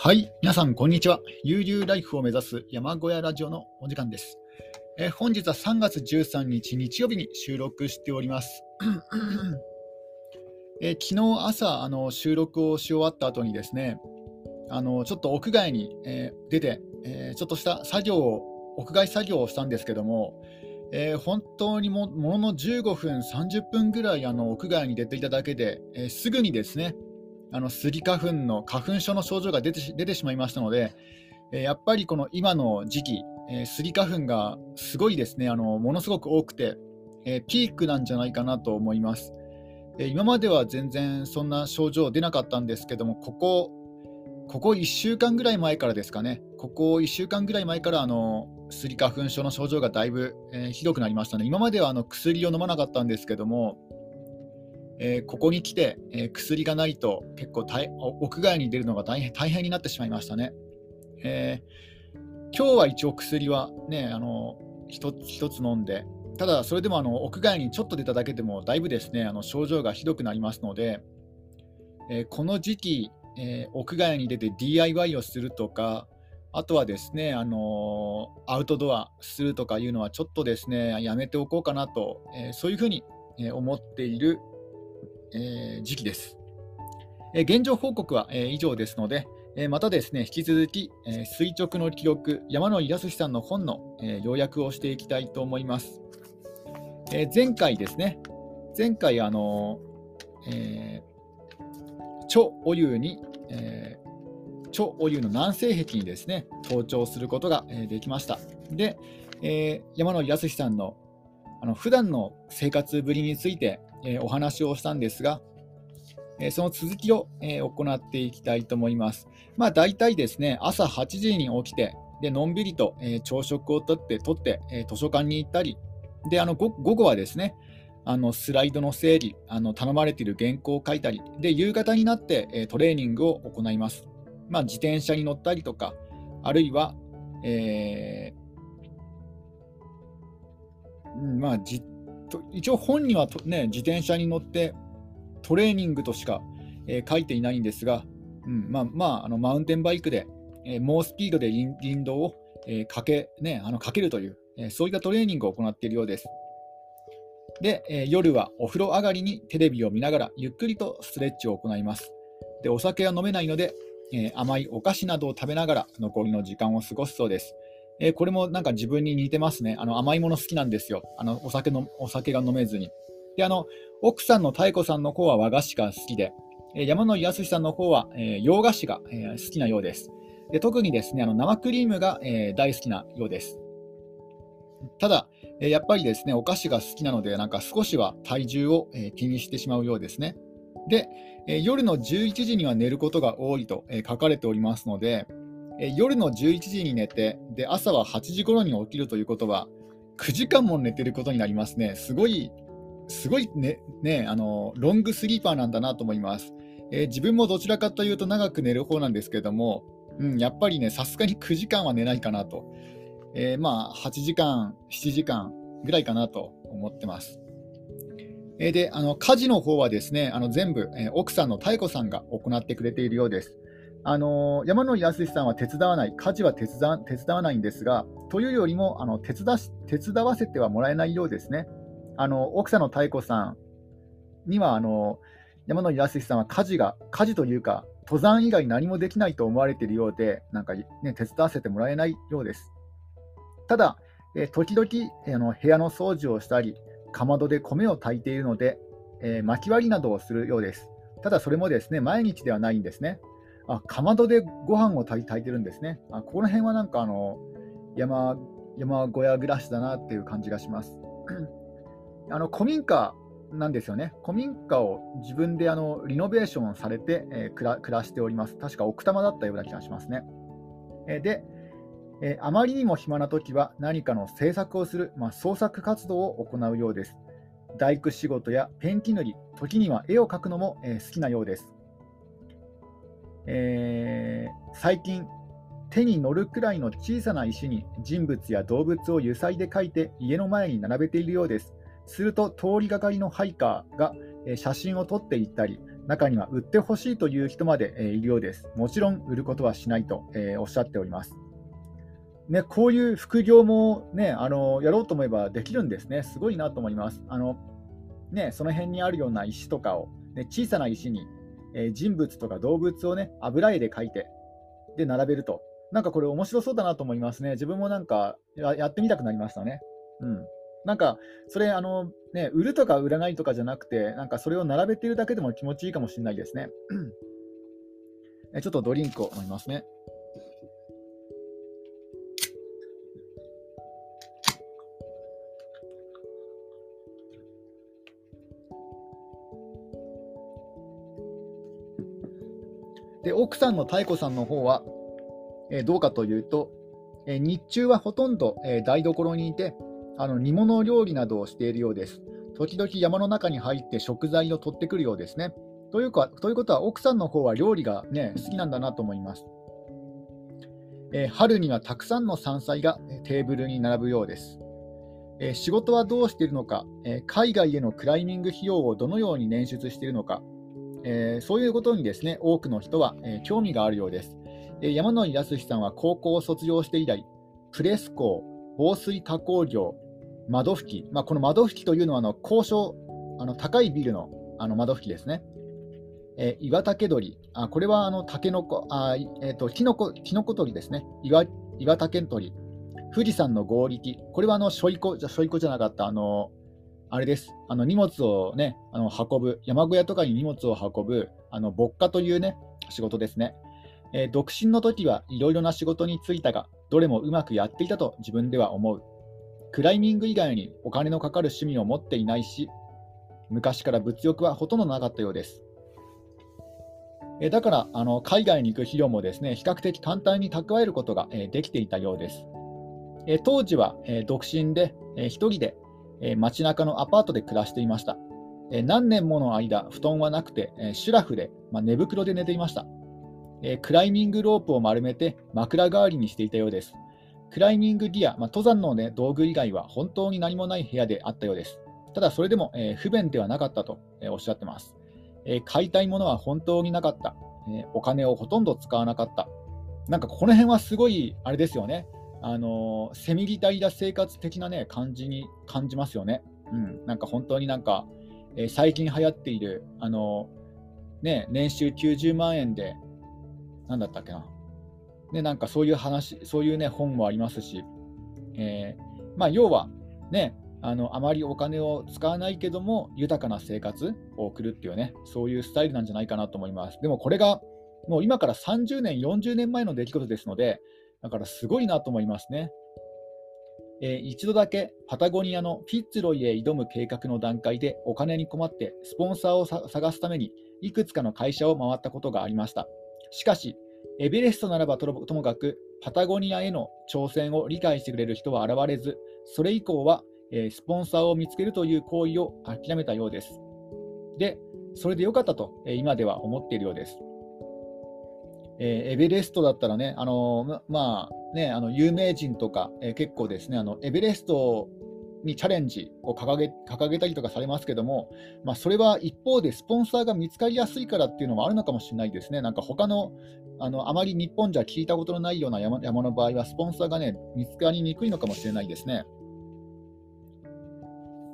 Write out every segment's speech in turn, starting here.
はい、皆さん、こんにちは。悠々ライフを目指す山小屋ラジオのお時間です。え本日は3月13日日曜日に収録しております。え昨日朝あの収録をし終わった後にですね、あのちょっと屋外に、えー、出て、えー、ちょっとした作業を、屋外作業をしたんですけども、えー、本当にもものの15分、30分ぐらいあの屋外に出ていただけで、えすぐにですね、あのスギ花粉の花粉症の症状が出て出てしまいましたので、えやっぱりこの今の時期、えスギ花粉がすごいですね、あのものすごく多くて、えピークなんじゃないかなと思います。え今までは全然そんな症状出なかったんですけども、ここ、ここ1週間ぐらい前からですかね、ここ1週間ぐらい前からあのスギ花粉症の症状がだいぶ、え、ひどくなりましたね。今まではあの薬を飲まなかったんですけども、えー、ここに来て、えー、薬がないと結構屋外に出るのが大変大変になってしまいましたね。えー、今日は一応薬はね、あの一つ一つ飲んで、ただそれでもあの屋外にちょっと出ただけでもだいぶですねあの症状がひどくなりますので、えこの時期、え屋外に出て DIY をするとか、あとはですね、あのアウトドアするとかいうのはちょっとですねやめておこうかなと、えそういうふうに思っているえー、時期です。え、現状報告は、え、以上ですので、えまたですね、引き続き、え垂直の記録、山野井康さんの本の、え要約をしていきたいと思います。え前回ですね、前回、あのえー、超お湯に、えー、超お湯の南西壁にですね、登頂することが、えできました。で、えー、山野井康さんのあの普段の生活ぶりについて、え、お話をしたんですが、え、その続きを、え、行っていきたいと思います。まあ、大体ですね、朝8時に起きて、でのんびりと、え朝食をとってとって、え図書館に行ったり、であの午後はですね、あのスライドの整理、あの頼まれている原稿を書いたり、で夕方になって、えトレーニングを行います。まあ、自転車に乗ったりとか、あるいは、えまあ、じと一応本にはとね、自転車に乗ってトレーニングとしか、えー、書いていないんですが、うんまあまあ、あのマウンテンバイクで、えー、猛スピードで林道を、えー、かけ,、ね、あのかけるという、えー、そういったトレーニングを行っているようです。で、えー、夜はお風呂上がりにテレビを見ながらゆっくりとストレッチを行います。でお酒は飲めないので、えー、甘いお菓子などを食べながら残りの時間を過ごすそうです。えー、これもなんか自分に似てますね。あの甘いもの好きなんですよ。あのお酒のお酒が飲めずに。で、あの奥さんの妙子さんの方は和菓子が好きで、えー、山野康さんの方は、えー、洋菓子が、えー、好きなようです。で特にですね、あの生クリームが、えー、大好きなようです。ただ、えー、やっぱりですね、お菓子が好きなので、なんか少しは体重を、えー、気にしてしまうようですね。で、えー、夜の11時には寝ることが多いと、えー、書かれておりますので、え夜の11時に寝てで、朝は8時頃に起きるということは、9時間も寝てることになりますね。すごい、すごいね、ねあのロングスリーパーなんだなと思います。えー、自分もどちらかというと長く寝る方なんですけども、うん、やっぱりね、さすがに9時間は寝ないかなと。えー、まあ、8時間、7時間ぐらいかなと思ってます。えー、で、あの家事の方はですね、あの全部、え奥さんの妙子さんが行ってくれているようです。あの山野井康さんは手伝わない、家事は手伝手伝わないんですが、というよりもあの手伝手伝わせてはもらえないようですね。あの奥さんの妙子さんにはあの山野井康さんは家事が、家事というか、登山以外何もできないと思われているようで、なんか、ね、手伝わせてもらえないようです。ただ、え、時々、えー、の部屋の掃除をしたり、かまどで米を炊いているので、えー、薪割りなどをするようです。ただ、それもですね毎日ではないんですね。あ、かまどでご飯を炊いてるんですね。あここら辺はなんかあの山山小屋暮らしだなっていう感じがします。あの古民家なんですよね。古民家を自分であのリノベーションされて、えー、暮ら暮らしております。確か奥多摩だったような気がしますね。えー、で、えー、あまりにも暇な時は何かの制作をする、まあ、創作活動を行うようです。大工仕事やペンキ塗り、時には絵を描くのも、え好きなようです。えー、最近手に乗るくらいの小さな石に人物や動物を油彩で描いて家の前に並べているようです。すると通りがかりのハイカーが写真を撮っていったり、中には売ってほしいという人まで、えいるようです。もちろん売ることはしないと、えおっしゃっております。ね、こういう副業も、ね、あのやろうと思えばできるんですね。すごいなと思います。あのね、その辺にあるような石とかを、ね、小さな石に、え、人物とか動物をね、油絵で描いて、で、並べると。なんかこれ面白そうだなと思いますね。自分もなんかやってみたくなりましたね。うん。なんか、それ、あの、ね、売るとか売らないとかじゃなくて、なんかそれを並べてるだけでも気持ちいいかもしれないですね。ちょっとドリンクを飲みますね。で奥さんの妙子さんの方は、えー、どうかというと、えー、日中はほとんど、えー、台所にいてあの煮物料理などをしているようです。時々山の中に入って食材を取ってくるようですね。というかということは奥さんの方は料理が、ね、好きなんだなと思います。え春にはたくさんの山菜がテーブルに並ぶようです。え仕事はどうしているのか、え海外へのクライミング費用をどのように捻出しているのか、えー、そういうことにですね多くの人は、えー、興味があるようです。えー、山野井康さんは高校を卒業して以来、プレス工、防水加工業、窓拭き、まあ、この窓拭きというのはあの高所あの高いビルのあの窓拭きですね。えー、岩竹取あ、これはあのタケノコ、あえーと、キノコキノコ取りですね。岩岩竹取富士山の合力、これはあのしょいこじゃしょいこじゃなかった、あのあれです。あの荷物をね、あの運ぶ、山小屋とかに荷物を運ぶ、あの牧歌というね、仕事ですね。えー、独身の時はいろいろな仕事に就いたが、どれもうまくやっていたと自分では思う。クライミング以外にお金のかかる趣味を持っていないし、昔から物欲はほとんどなかったようです。えだからあの海外に行く費用もですね比較的簡単に蓄えることが、えできていたようです。え当時は、え独身で、え1人でえー、街中のアパートで暮らしていました。えー、何年もの間、布団はなくて、えー、シュラフで、まあ、寝袋で寝ていました、えー、クライミングロープを丸めて枕代わりにしていたようです。クライミングギア、まあ、登山の、ね、道具以外は本当に何もない部屋であったようです。ただ、それでも、えー、不便ではなかったと、えー、おっしゃってます。えー、買いたいものは本当になかった、えお金をほとんど使わなかった。なんかこの辺はすごい、あれですよね。あのセミリタリア生活的なね感じに感じますよね。うん、なんか本当になんか、えー、最近流行っているあのね年収90万円で何だったっけな。ね、なんかそういう話、そういうね本もありますし、えー、まあ要はね、あのあまりお金を使わないけども豊かな生活を送るっていうね、そういうスタイルなんじゃないかなと思います。でもこれがもう今から30年、40年前の出来事ですので、だからすごいなと思いますね。えー、一度だけパタゴニアのフィッツロイへ挑む計画の段階でお金に困ってスポンサーを探すためにいくつかの会社を回ったことがありました。しかし、エベレストならばともかくパタゴニアへの挑戦を理解してくれる人は現れず、それ以降は、えー、スポンサーを見つけるという行為を諦めたようです。で、それでよかったと、えー、今では思っているようです。えー、エベレストだったらね、あのまあね、あの有名人とか、えー、結構ですねあの、エベレストにチャレンジを掲げ掲げたりとかされますけども、まあ、それは一方でスポンサーが見つかりやすいからっていうのもあるのかもしれないですね。なんか他のあのあまり日本じゃ聞いたことのないような山山の場合は、スポンサーがね、見つかりにくいのかもしれないですね。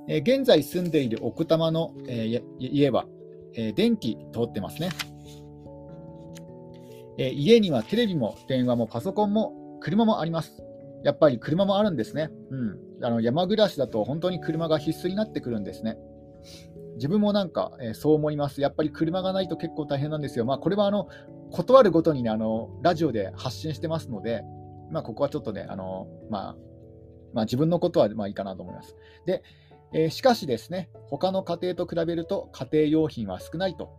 えー、現在住んでいる奥多摩の、えー、家は、えー、電気通ってますね。えー、家にはテレビも電話もパソコンも車もあります。やっぱり車もあるんですね。うん、あの山暮らしだと本当に車が必須になってくるんですね。自分もなんか、えー、そう思います。やっぱり車がないと結構大変なんですよ。まあ、これはあの断るごとに、ね、あのラジオで発信してますので、まあ、ここはちょっとね、あのまあ、まあ、自分のことはまあいいかなと思います。で、えー、しかしですね、他の家庭と比べると家庭用品は少ないと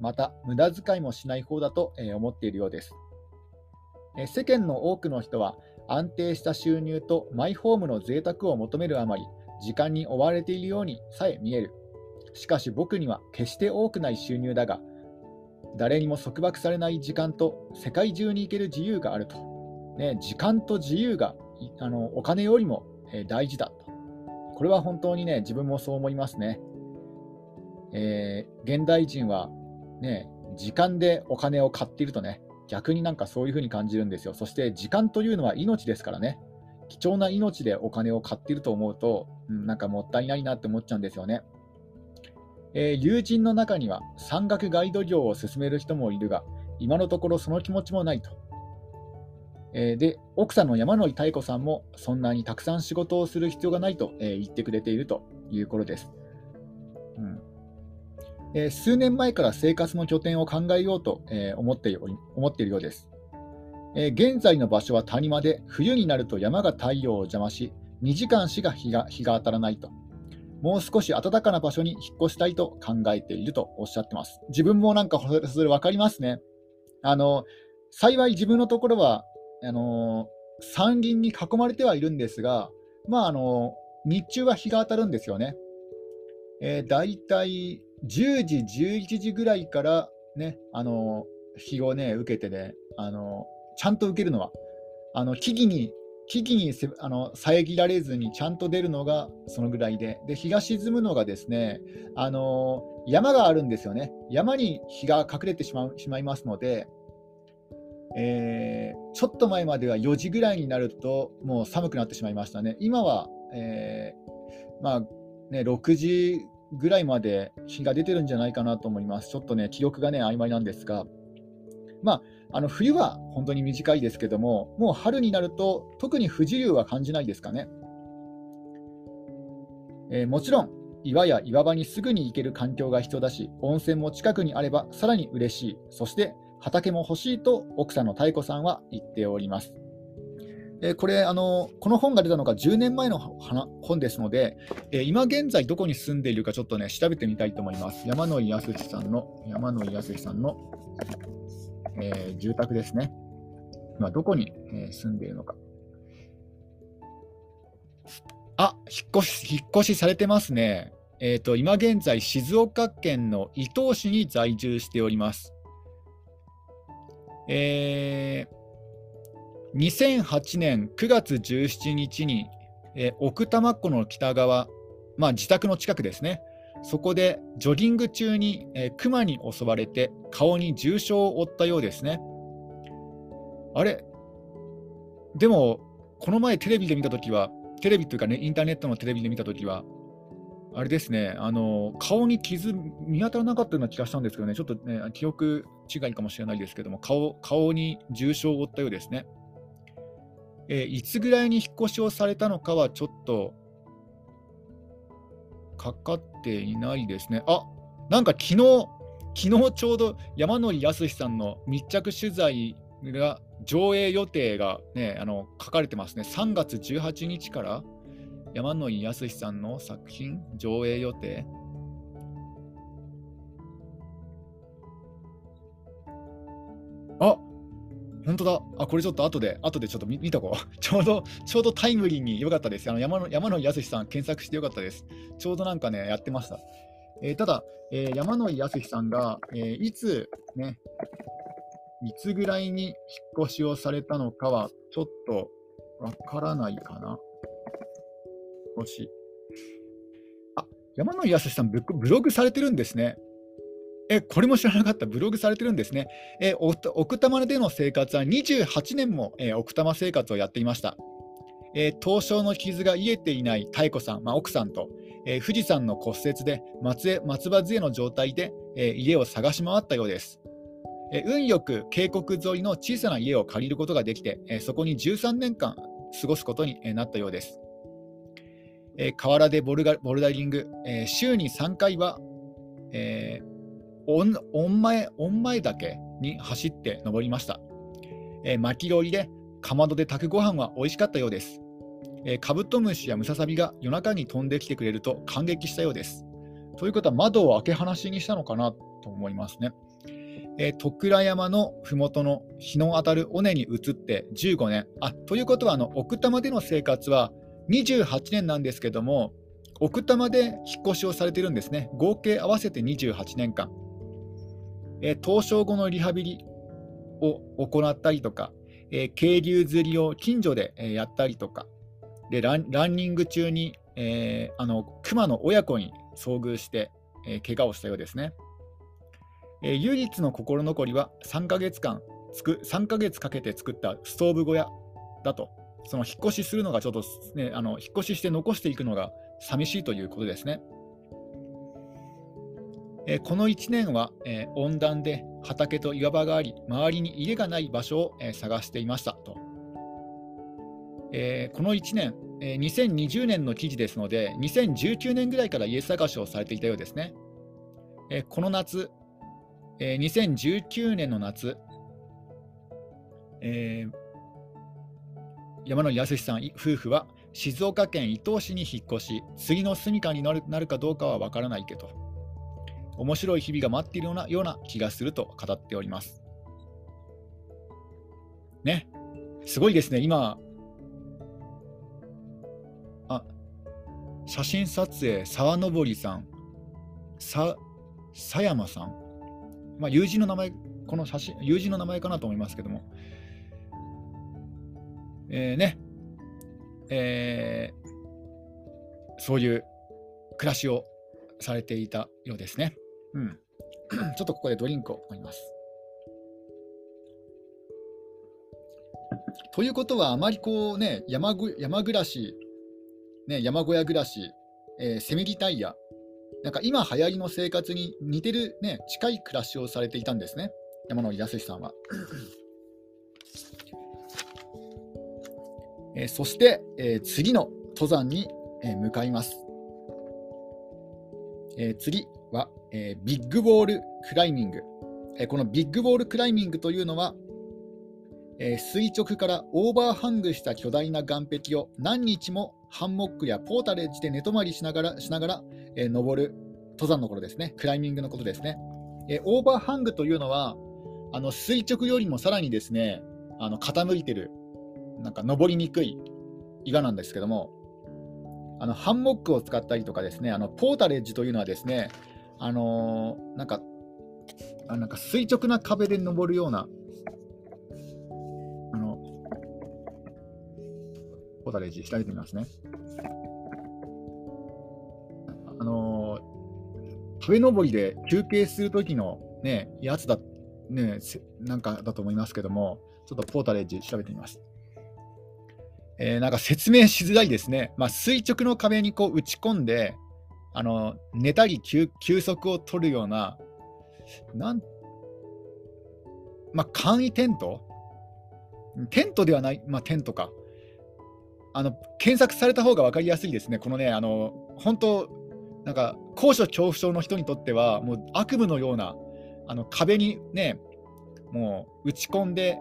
また無駄遣いもしない方だと思っているようです。世間の多くの人は安定した収入とマイホームの贅沢を求めるあまり時間に追われているようにさえ見える。しかし僕には決して多くない収入だが誰にも束縛されない時間と世界中に行ける自由があると。ね、時間と自由があのお金よりも大事だと。これは本当にね、自分もそう思いますね。えー、現代人はね、時間でお金を買っているとね、逆になんかそういうふうに感じるんですよ。そして時間というのは命ですからね。貴重な命でお金を買っていると思うと、うん、なんかもったいないなって思っちゃうんですよね。えー、友人の中には山岳ガイド業を進める人もいるが、今のところその気持ちもないと。えー、で、奥さんの山野井妙子さんも、そんなにたくさん仕事をする必要がないと、えー、言ってくれているということです。うんえー、数年前から生活の拠点を考えようと、え思って思っているようです。え現在の場所は谷間で、冬になると山が太陽を邪魔し、2時間しか日が日が当たらないと。もう少し暖かな場所に引っ越したいと考えているとおっしゃってます。自分もなんかそれ分かりますね。あの幸い自分のところはあの山林に囲まれてはいるんですが、まああの日中は日が当たるんですよね。えー、だいたい10時、11時ぐらいから、ね、あの日を、ね、受けてねあの、ちゃんと受けるのは、あの木々に木々にせあの遮られずにちゃんと出るのがそのぐらいで、で日が沈むのがですねあの山があるんですよね、山に日が隠れてしまうしまいますので、えー、ちょっと前までは4時ぐらいになると、もう寒くなってしまいましたね。今は、えー、まあね、6時ぐらいまで日が出てるんじゃないかなと思います。ちょっとね、記憶がね、曖昧なんですが、まあ、あの冬は本当に短いですけども、もう春になると、特に不自由は感じないですかね。えー、もちろん、岩や岩場にすぐに行ける環境が必要だし、温泉も近くにあればさらに嬉しい。そして畑も欲しいと奥さんの妙子さんは言っております。えこれあの、この本が出たのが10年前の本ですので、え今現在どこに住んでいるかちょっとね、調べてみたいと思います。山野井康さんの、山野井康さんの、えー、住宅ですね。今どこに、え、住んでいるのか。あ、引っ越し、引っ越しされてますね。えっ、ー、と、今現在、静岡県の伊東市に在住しております。えー、2008年9月17日に、えー、奥多摩湖の北側、まあ、自宅の近くですね、そこでジョギング中に、えー、熊に襲われて顔に重傷を負ったようですね。あれ？でも、この前テレビで見たときは、テレビというかね、インターネットのテレビで見たときは、あれですね、あの顔に傷、見当たらなかったような気がしたんですけどね、ちょっとね、記憶違いかもしれないですけども、顔顔に重傷を負ったようですね。えー、いつぐらいに引っ越しをされたのかはちょっとかかっていないですね。あなんか昨日、昨日ちょうど山野井康さんの密着取材が上映予定が、ね、あの書かれてますね。3月18日から山野井康さんの作品上映予定本当だ。あ、これちょっと後で、後でちょっと見とこう。ちょうど、ちょうどタイムリーに良かったです。あの山野山野井康さん、検索して良かったです。ちょうどなんかね、やってました。えー、ただ、えー、山野井康さんが、えー、いつ、ね、いつぐらいに引っ越しをされたのかは、ちょっとわからないかな。もし。あ、山野井康さんブ、ブログされてるんですね。え、これも知らなかった、ブログされてるんですね。え奥多摩での生活は28年も、え奥多摩生活をやっていました。え凍傷の傷が癒えていない妙子さん、まあ、奥さんと、え富士山の骨折で松松葉杖の状態で、え家を探し回ったようです。え運よく渓谷沿いの小さな家を借りることができて、えそこに13年間過ごすことになったようです。え河原でボルボルダリング、え週に3回は、えー御前御前岳に走って登りました。えー、巻き料理でかまどで炊くご飯は美味しかったようです。えー、カブトムシやムササビが夜中に飛んできてくれると感激したようです。ということは窓を開け放しにしたのかなと思いますね。えー、徳倉山の麓の日の当たる尾根に移って15年。あということはあの奥多摩での生活は28年なんですけども、奥多摩で引っ越しをされているんですね。合計合わせて28年間。え凍傷後のリハビリを行ったりとか、え渓流釣りを近所で、えやったりとか、でランランニング中に、えー、あの熊の親子に遭遇して、えー、怪我をしたようですね。えー、唯一の心残りは3ヶ月間つく、3ヶ月かけて作ったストーブ小屋だと。その引っ越しするのがちょっと、ね、あの引っ越しして残していくのが寂しいということですね。え、この1年は、え、温暖で畑と岩場があり、周りに家がない場所を、え、探していましたと。えこの1年、え2020年の記事ですので、2019年ぐらいから家探しをされていたようですね。えこの夏、え2019年の夏、え山野康さん夫婦は静岡県伊東市に引っ越し、次の住処になるかどうかは分からないけど、面白い日々が待っているようなような気がすると語っております。ね、すごいですね、今、あ写真撮影、沢登さん、さ佐山さん、まあ、友人の名前、この写真、友人の名前かなと思いますけども、えー、ね、えー、そういう暮らしをされていたようですね。うん。ちょっとここでドリンクを飲みます。ということは、あまりこうね、山ぐ山暮らしね、山小屋暮らし、えー、セミリタイヤ、なんか今流行りの生活に似てる、ね、近い暮らしをされていたんですね、山野井康さんは。えー、そして、えー、次の登山に、え、向かいます。え、次は、えー、ビッグウォールクライミング、えー。このビッグウォールクライミングというのは、えー、垂直からオーバーハングした巨大な岩壁を何日もハンモックやポータレッジで寝泊まりしながらしながら、え、登る登山のことですね、クライミングのことですね。え、オーバーハングというのは、あの垂直よりもさらにですね、あの傾いてる、なんか登りにくい岩なんですけども、あのハンモックを使ったりとかですね、あのポータレッジというのはですね、あのー、なんか、あなんか垂直な壁で登るようなあのポタレージ調べてみますね。あのー、壁登りで休憩するときのね、やつだ、ね、なんかだと思いますけども、ちょっとポータレージ調べてみます。えー、なんか説明しづらいですね。まあ、垂直の壁にこう打ち込んで、あの寝たり休息を取るような、なんまあ、簡易テント？テントではない、まあ、テントか。あの検索された方が分かりやすいですね、このね、あの本当、なんか高所恐怖症の人にとっては、もう悪夢のようなあの壁にね、もう打ち込んで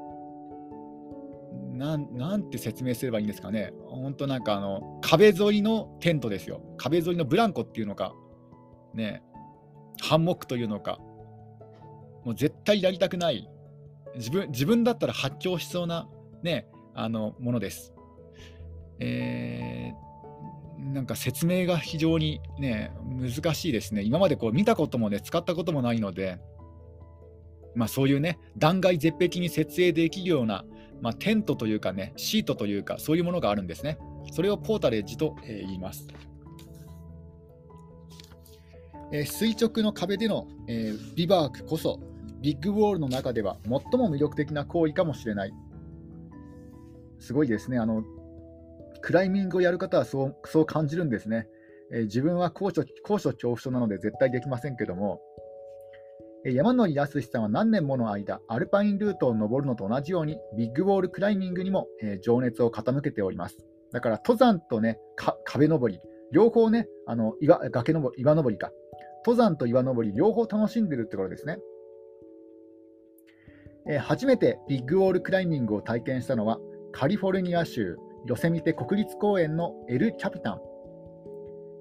なん、なんて説明すればいいんですかね、本当なんかあの壁沿いのテントですよ、壁沿いのブランコっていうのか、ね、ハンモックというのか、もう絶対やりたくない、自分自分だったら発狂しそうな、ね、あのものです。えー、なんか説明が非常にね、難しいですね。今までこう見たこともね、使ったこともないので、まあ、そういうね、断崖絶壁に設営できるような、まあ、テントというかね、シートというか、そういうものがあるんですね。それをポータレッジと、え、言います。え、垂直の壁での、え、ビバークこそ、ビッグウォールの中では最も魅力的な行為かもしれない。すごいですね。あのクライミングをやる方はそうそう感じるんですね。えー、自分は高所高所恐怖症なので絶対できませんけども、山野井康さんは何年もの間、アルパインルートを登るのと同じように、ビッグウォールクライミングにも、え、情熱を傾けております。だから登山とね、壁登り、両方ね、あの岩崖登り、岩登りか、登山と岩登り、両方楽しんでるってことですね。え、初めてビッグウォールクライミングを体験したのは、カリフォルニア州ヨセミテ国立公園のエル・キャピタン、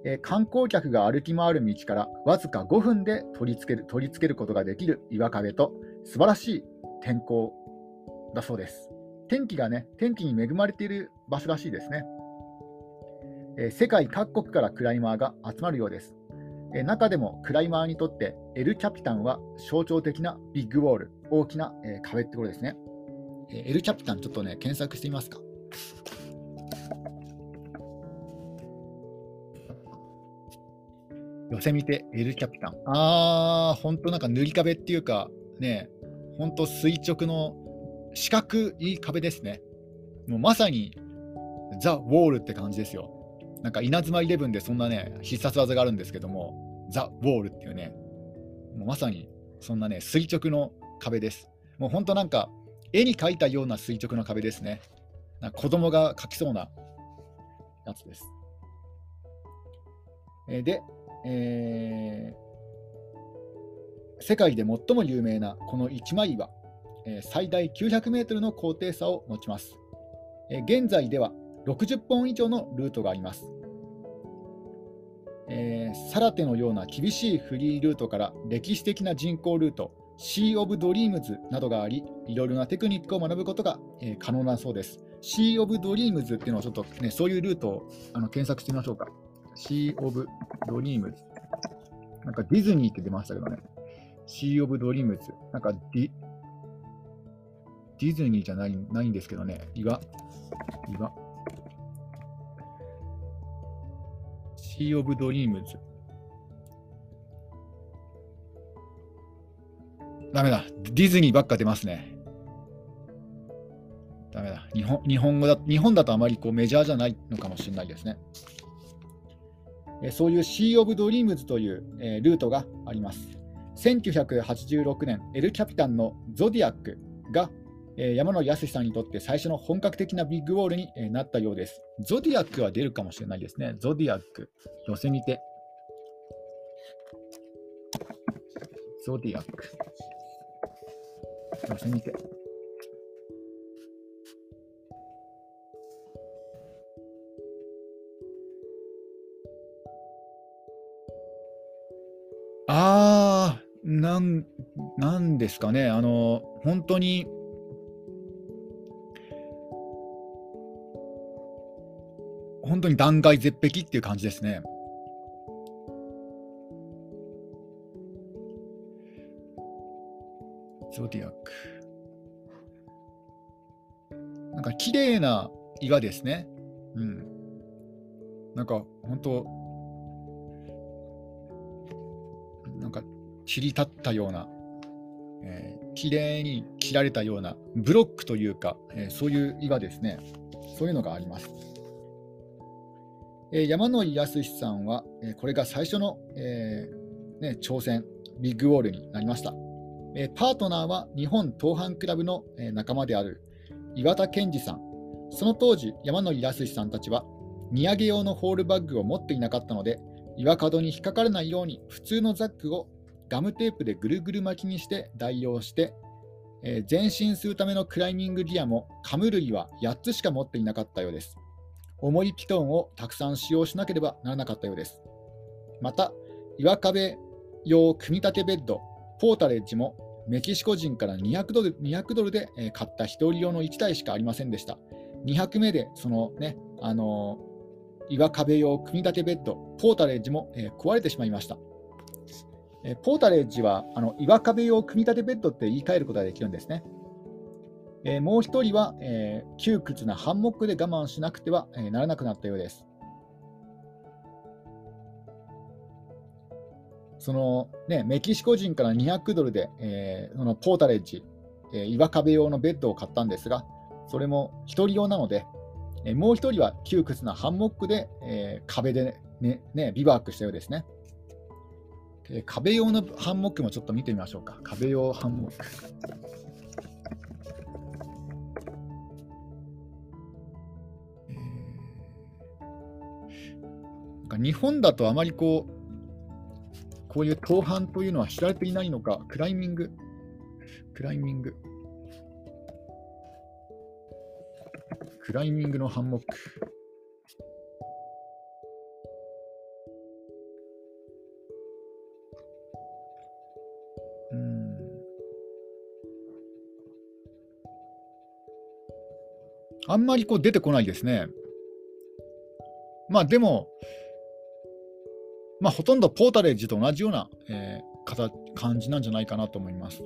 えー、観光客が歩き回る道からわずか5分で取り付ける取り付けることができる岩壁と素晴らしい天候だそうです。天気がね、天気に恵まれている場所らしいですね。えー、世界各国からクライマーが集まるようです。えー、中でもクライマーにとってエル・キャピタンは象徴的なビッグウォール、大きな、えー、壁ってことですね。えエル・キャピタン、ちょっとね、検索してみますか。寄せ見てエルキャピタン。あー、ほんとなんか塗り壁っていうか、ね、ほんと垂直の四角い壁ですね。もうまさにザ・ウォールって感じですよ。なんか稲妻イレブンでそんなね、必殺技があるんですけども、ザ・ウォールっていうね、もうまさにそんなね、垂直の壁です。もうほんとなんか、絵に描いたような垂直の壁ですね。なんか子供が描きそうなやつです。えで、えー、世界で最も有名なこの一枚岩、えー、最大900メートルの高低差を持ちます。えー、現在では60本以上のルートがあります。えー、サラテのような厳しいフリールートから歴史的な人工ルート、シー・オブ・ドリームズなどがあり、いろいろなテクニックを学ぶことが、えー、可能なそうです。シー・オブ・ドリームズっていうのをちょっと、ね、そういうルートをあの検索してみましょうか。シー・オブ・ドリームズ。なんかディズニーって出ましたけどね。シー・オブ・ドリームズ。なんかディディズニーじゃないないんですけどね。岩。岩。シー・オブ・ドリームズ。ダメだ。ディズニーばっか出ますね。ダメだ。日本日本語だ日本だとあまりこうメジャーじゃないのかもしれないですね。そういうシー・オブ・ドリームズという、ルートがあります。1986年、エル・キャピタンのゾディアックが、山野井さんにとって最初の本格的なビッグウォールに、なったようです。ゾディアックは出るかもしれないですね。ゾディアック、ヨセミテ。ゾディアック。ヨセミテ。ああ、なん、なんですかね、あの、本当に、本当に断崖絶壁っていう感じですね。ゾディアック。なんか綺麗な岩ですね。うん。なんか本当、切り立ったような、えー、綺麗に切られたようなブロックというか、えー、そういう岩ですね。そういうのがあります。えー、山野井康さんは、えー、これが最初の、えーね、挑戦、ビッグウォールになりました。えー、パートナーは日本東阪クラブの、えー、仲間である岩田健二さん。その当時、山野井康さんたちは、荷上げ用のホールバッグを持っていなかったので、岩角に引っかからないように普通のザックをガムテープでぐるぐる巻きにして代用して、えー、前進するためのクライミングギアもカム類は8つしか持っていなかったようです。重いピトンをたくさん使用しなければならなかったようです。また、岩壁用組み立てベッド、ポータレッジもメキシコ人から200ドル ,200 ドルで買った1人用の1台しかありませんでした。2 0目でそのね、あのー、岩壁用組み立てベッド、ポータレッジも、えー、壊れてしまいました。えポータレッジはあの岩壁用組み立てベッドって言い換えることができるんですね。えー、もう一人は、えー、窮屈なハンモックで我慢しなくては、えー、ならなくなったようです。そのね、メキシコ人から200ドルで、えー、そのポータレッジ、え、岩壁用のベッドを買ったんですが、それも1人用なので、え、もう1人は窮屈なハンモックで、え、壁でね、ね、ビバークしたようですね。えー、壁用のハンモックもちょっと見てみましょうか。壁用ハンモック。え、なんか日本だとあまりこう、こういう盗犯というのは知られていないのか、クライミング、クライミング、クライミングのハンモック。あんまりこう出てこないですね。まあでも、まあほとんどポータレッジと同じような、えー、感じなんじゃないかなと思います。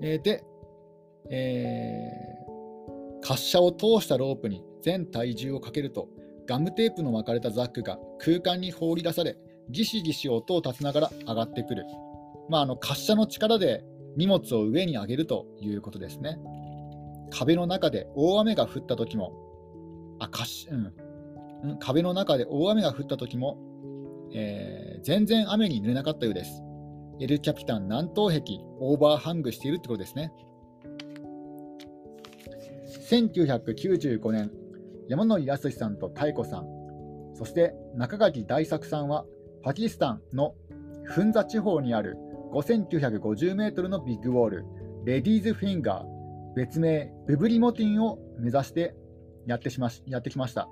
えー、で、えー、滑車を通したロープに全体重をかけると、ガムテープの巻かれたザックが空間に放り出され、ギシギシ音を立てながら上がってくる。まあ、あの滑車の力で荷物を上に上げるということですね。壁の中で大雨が降った時も、あかし、うん、うん壁の中で大雨が降った時も、えー、全然雨に濡れなかったようです。エルキャピタン南東壁オーバーハングしているってことですね。1995年、山野井康さんと妙子さん、そして中垣大作さんは、パキスタンのフンザ地方にある5950メートルのビッグウォール、レディーズフィンガー、別名ブブリモティンを目指してやってしまやってきました。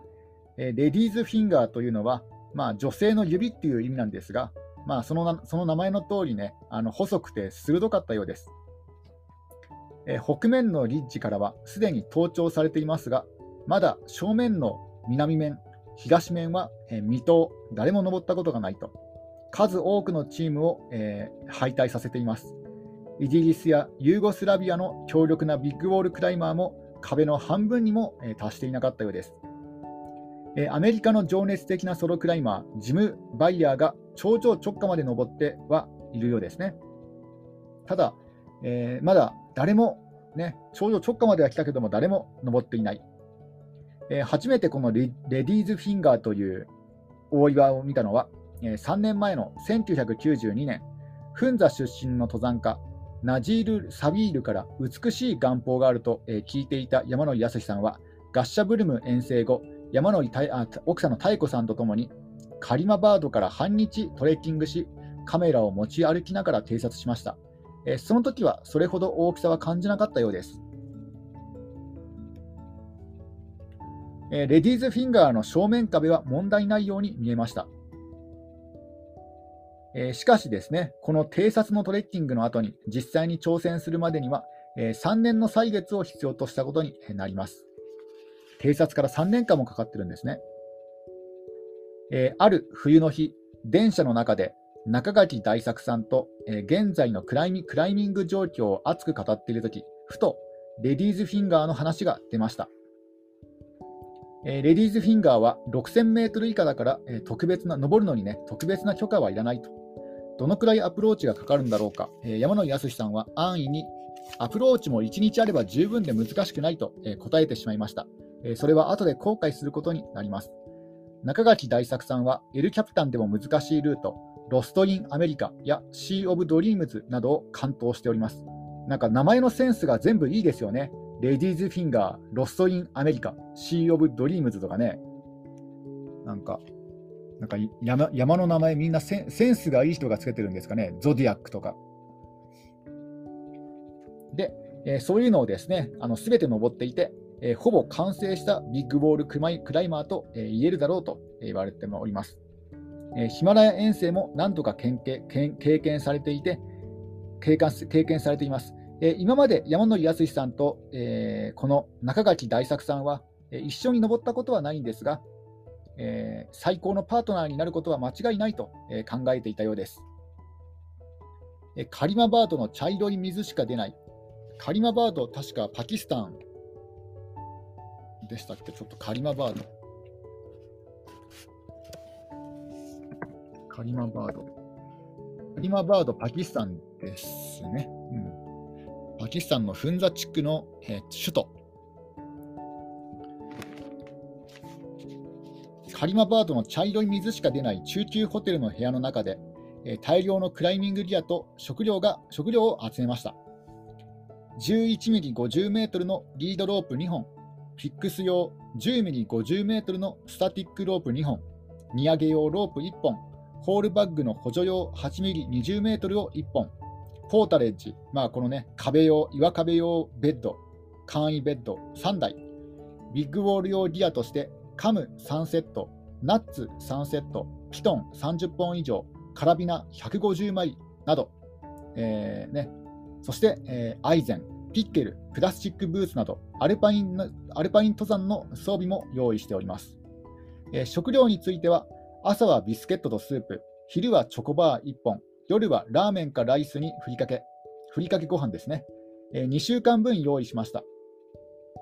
えレディーズフィンガーというのは、まあ、女性の指っていう意味なんですが、まあ、そのその名前の通りね、あの細くて鋭かったようです。え北面のリッジからはすでに登頂されていますが、まだ正面の南面、東面は、え未踏、誰も登ったことがないと。数多くのチームを、えー、敗退させています。イギリスやユーゴスラビアの強力なビッグウォールクライマーも壁の半分にも、えー、達していなかったようです。えー、アメリカの情熱的なソロクライマー、ジム・バイヤーが頂上直下まで登ってはいるようですね。ただ、えまだ誰も、ね、頂上直下までは来たけども誰も登っていない。え初めてこのレディーズフィンガーという大岩を見たのは3年前の1992年、フンザ出身の登山家、ナジール・サビールから美しい願望があると聞いていた山野井康さんは、ガッシャブルム遠征後、山野井奥さんの妙子さんと共に、カリマバードから半日トレッキングし、カメラを持ち歩きながら偵察しました。その時はそれほど大きさは感じなかったようです。レディーズフィンガーの正面壁は問題ないように見えました。え、しかしですね、この偵察のトレッキングの後に実際に挑戦するまでには、え、3年の歳月を必要としたことになります。偵察から3年間もかかってるんですね。え、ある冬の日、電車の中で中垣大作さんと、え現在のクライミクライミング状況を熱く語っているとき、ふとレディーズフィンガーの話が出ました。えレディーズフィンガーは6000メートル以下だから、え特別な、登るのにね、特別な許可はいらないと。どのくらいアプローチがかかるんだろうか、えー、山野康さんは安易にアプローチも1日あれば十分で難しくないと、え、答えてしまいました、え、それは後で後悔することになります。中垣大作さんはエルキャピタンでも難しいルート、ロスト・イン・アメリカやシー・オブ・ドリームズなどを完登しております。なんか名前のセンスが全部いいですよね。レディーズ・フィンガー、ロスト・イン・アメリカ、シー・オブ・ドリームズとかね。なんかなんか山山の名前みんなセンスがいい人がつけてるんですかね。ゾディアックとか。で、えー、そういうのをですね、あの全て登っていて、えー、ほぼ完成したビッグボールクマイクライマーと、えー、言えるだろうと言われております。えヒマラヤ遠征も何とか経験されていて経験、経験されています。え今まで山野康さんと、えこの中垣大作さんは、え一緒に登ったことはないんですが、え、最高のパートナーになることは間違いないと、え、考えていたようです。え、カリマバードの茶色い水しか出ない。カリマバード、確かパキスタンでしたっけ？ちょっとカリマバード。カリマバード。カリマバード、パキスタンですね。うん、パキスタンのフンザ地区の、えー、首都。カリマバードの茶色い水しか出ない中級ホテルの部屋の中で、え大量のクライミングギアと食料が食料を集めました。11ミリ50メートルのリードロープ2本、フィックス用10ミリ50メートルのスタティックロープ2本、荷上げ用ロープ1本、ホールバッグの補助用8ミリ20メートルを1本、ポータレッジ、まあこのね、壁用、岩壁用ベッド、簡易ベッド3台、ビッグウォール用ギアとしてカム3セット、ナッツ3セット、ピトン30本以上、カラビナ150枚など、えーね、そして、えー、アイゼン、ピッケル、プラスチックブーツなどアルパインアルパイン登山の装備も用意しております、えー、食料については、朝はビスケットとスープ、昼はチョコバー1本、夜はラーメンかライスにふりかけ、ふりかけご飯ですね、えー、2週間分用意しました。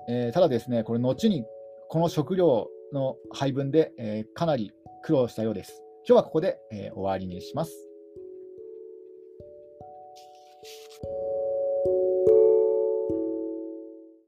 えー、ただですね、これ、後にこの食料の配分で、えー、かなり苦労したようです。今日はここで、えー、終わりにします。